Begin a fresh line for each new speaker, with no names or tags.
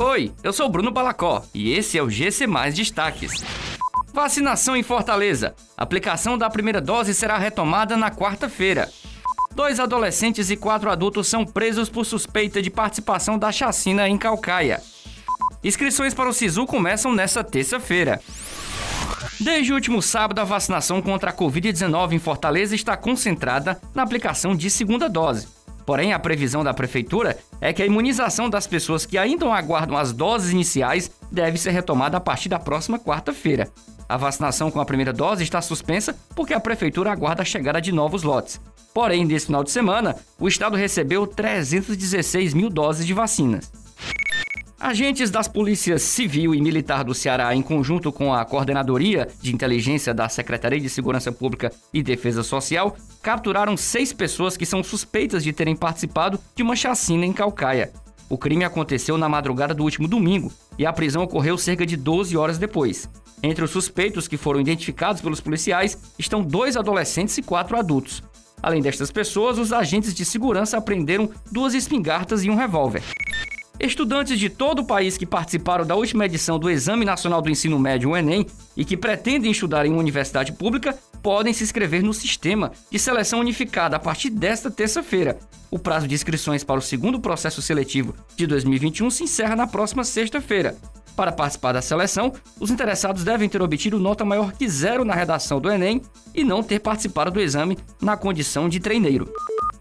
Oi, eu sou Bruno Balacó e esse é o GC Mais Destaques. Vacinação em Fortaleza. Aplicação da primeira dose será retomada na quarta-feira. Dois adolescentes e quatro adultos são presos por suspeita de participação da chacina em Calcaia. Inscrições para o SISU começam nesta terça-feira. Desde o último sábado, a vacinação contra a Covid-19 em Fortaleza está concentrada na aplicação de segunda dose. Porém, a previsão da prefeitura é que a imunização das pessoas que ainda aguardam as doses iniciais deve ser retomada a partir da próxima quarta-feira. A vacinação com a primeira dose está suspensa porque a prefeitura aguarda a chegada de novos lotes. Porém, nesse final de semana, o estado recebeu 316 mil doses de vacinas. Agentes das polícias civil e militar do Ceará, em conjunto com a Coordenadoria de Inteligência da Secretaria de Segurança Pública e Defesa Social, capturaram seis pessoas que são suspeitas de terem participado de uma chacina em Calcaia. O crime aconteceu na madrugada do último domingo e a prisão ocorreu cerca de 12 horas depois. Entre os suspeitos que foram identificados pelos policiais estão dois adolescentes e quatro adultos. Além destas pessoas, os agentes de segurança apreenderam duas espingardas e um revólver. Estudantes de todo o país que participaram da última edição do Exame Nacional do Ensino Médio, o Enem, e que pretendem estudar em uma universidade pública, podem se inscrever no sistema de seleção unificada a partir desta terça-feira. O prazo de inscrições para o segundo processo seletivo de 2021 se encerra na próxima sexta-feira. Para participar da seleção, os interessados devem ter obtido nota maior que zero na redação do Enem e não ter participado do exame na condição de treineiro.